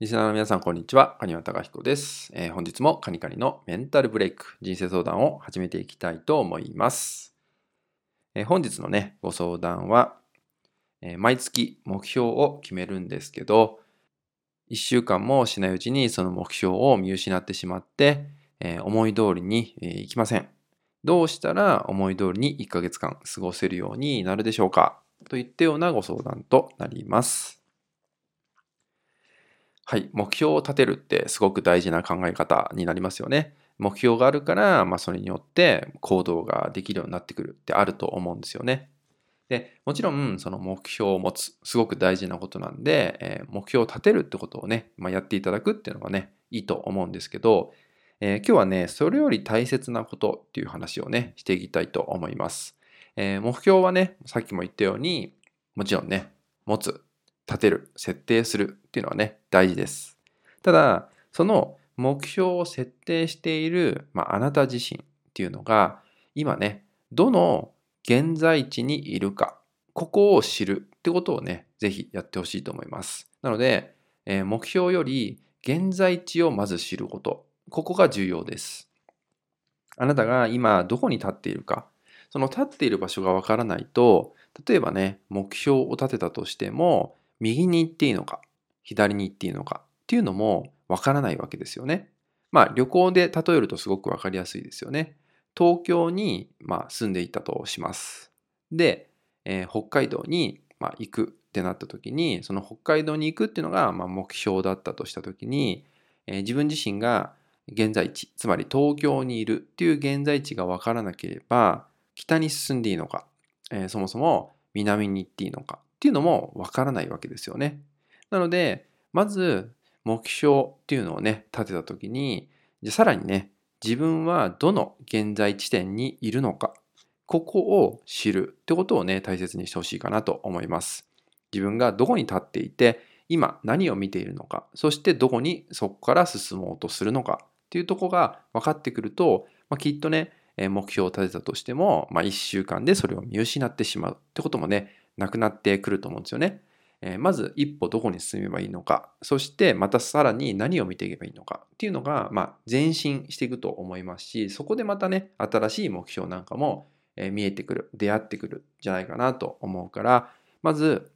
リスナーの皆さん、こんにちは。カニワタカヒコです、えー、本日もカニカニのメンタルブレイク、人生相談を始めていきたいと思います。えー、本日のね、ご相談は、えー、毎月目標を決めるんですけど、1週間もしないうちにその目標を見失ってしまって、え思い通りに、えいきません。どうしたら思い通りに1ヶ月間過ごせるようになるでしょうか？といったようなご相談となります。はい、目標を立てるってすごく大事な考え方になりますよね。目標があるから、まあ、それによって行動ができるようになってくるってあると思うんですよね。でもちろんその目標を持つすごく大事なことなんで、えー、目標を立てるってことをね、まあ、やっていただくっていうのがねいいと思うんですけど、えー、今日はねそれより大切なことっていう話をねしていきたいと思います。えー、目標はねさっきも言ったようにもちろんね持つ立てる、設定するっていうのはね、大事です。ただ、その目標を設定している、まあ、あなた自身っていうのが、今ね、どの現在地にいるか、ここを知るってことをね、ぜひやってほしいと思います。なので、えー、目標より現在地をまず知ること、ここが重要です。あなたが今どこに立っているか、その立っている場所がわからないと、例えばね、目標を立てたとしても、右に行っていいのか、左に行っていいのかっていうのもわからないわけですよね。まあ旅行で例えるとすごくわかりやすいですよね。東京に、まあ、住んでいたとします。で、えー、北海道に、まあ、行くってなった時にその北海道に行くっていうのが、まあ、目標だったとした時に、えー、自分自身が現在地つまり東京にいるっていう現在地が分からなければ北に進んでいいのか、えー、そもそも南に行っていいのかっていうのもわからないわけですよね。なので、まず目標っていうのをね、立てた時に、じゃさらにね、自分はどの現在地点にいるのか、ここを知るってことをね、大切にしてほしいかなと思います。自分がどこに立っていて、今何を見ているのか、そしてどこにそこから進もうとするのかっていうとこが分かってくると、まあ、きっとね、目標を立てたとしても、まあ、1週間でそれを見失ってしまうってこともね、なくなってくると思うんですよね。えー、まず一歩どこに進めばいいのか、そしてまたさらに何を見ていけばいいのかっていうのが、まあ、前進していくと思いますし、そこでまたね、新しい目標なんかも見えてくる、出会ってくるんじゃないかなと思うから、まず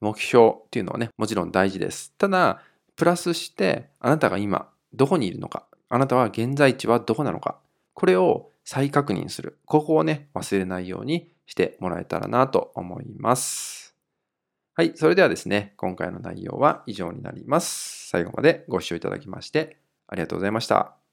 目標っていうのはね、もちろん大事です。ただ、プラスしてあなたが今どこにいるのか、あなたは現在地はどこなのか、これを再確認する。ここをね、忘れないようにしてもらえたらなと思います。はい。それではですね、今回の内容は以上になります。最後までご視聴いただきましてありがとうございました。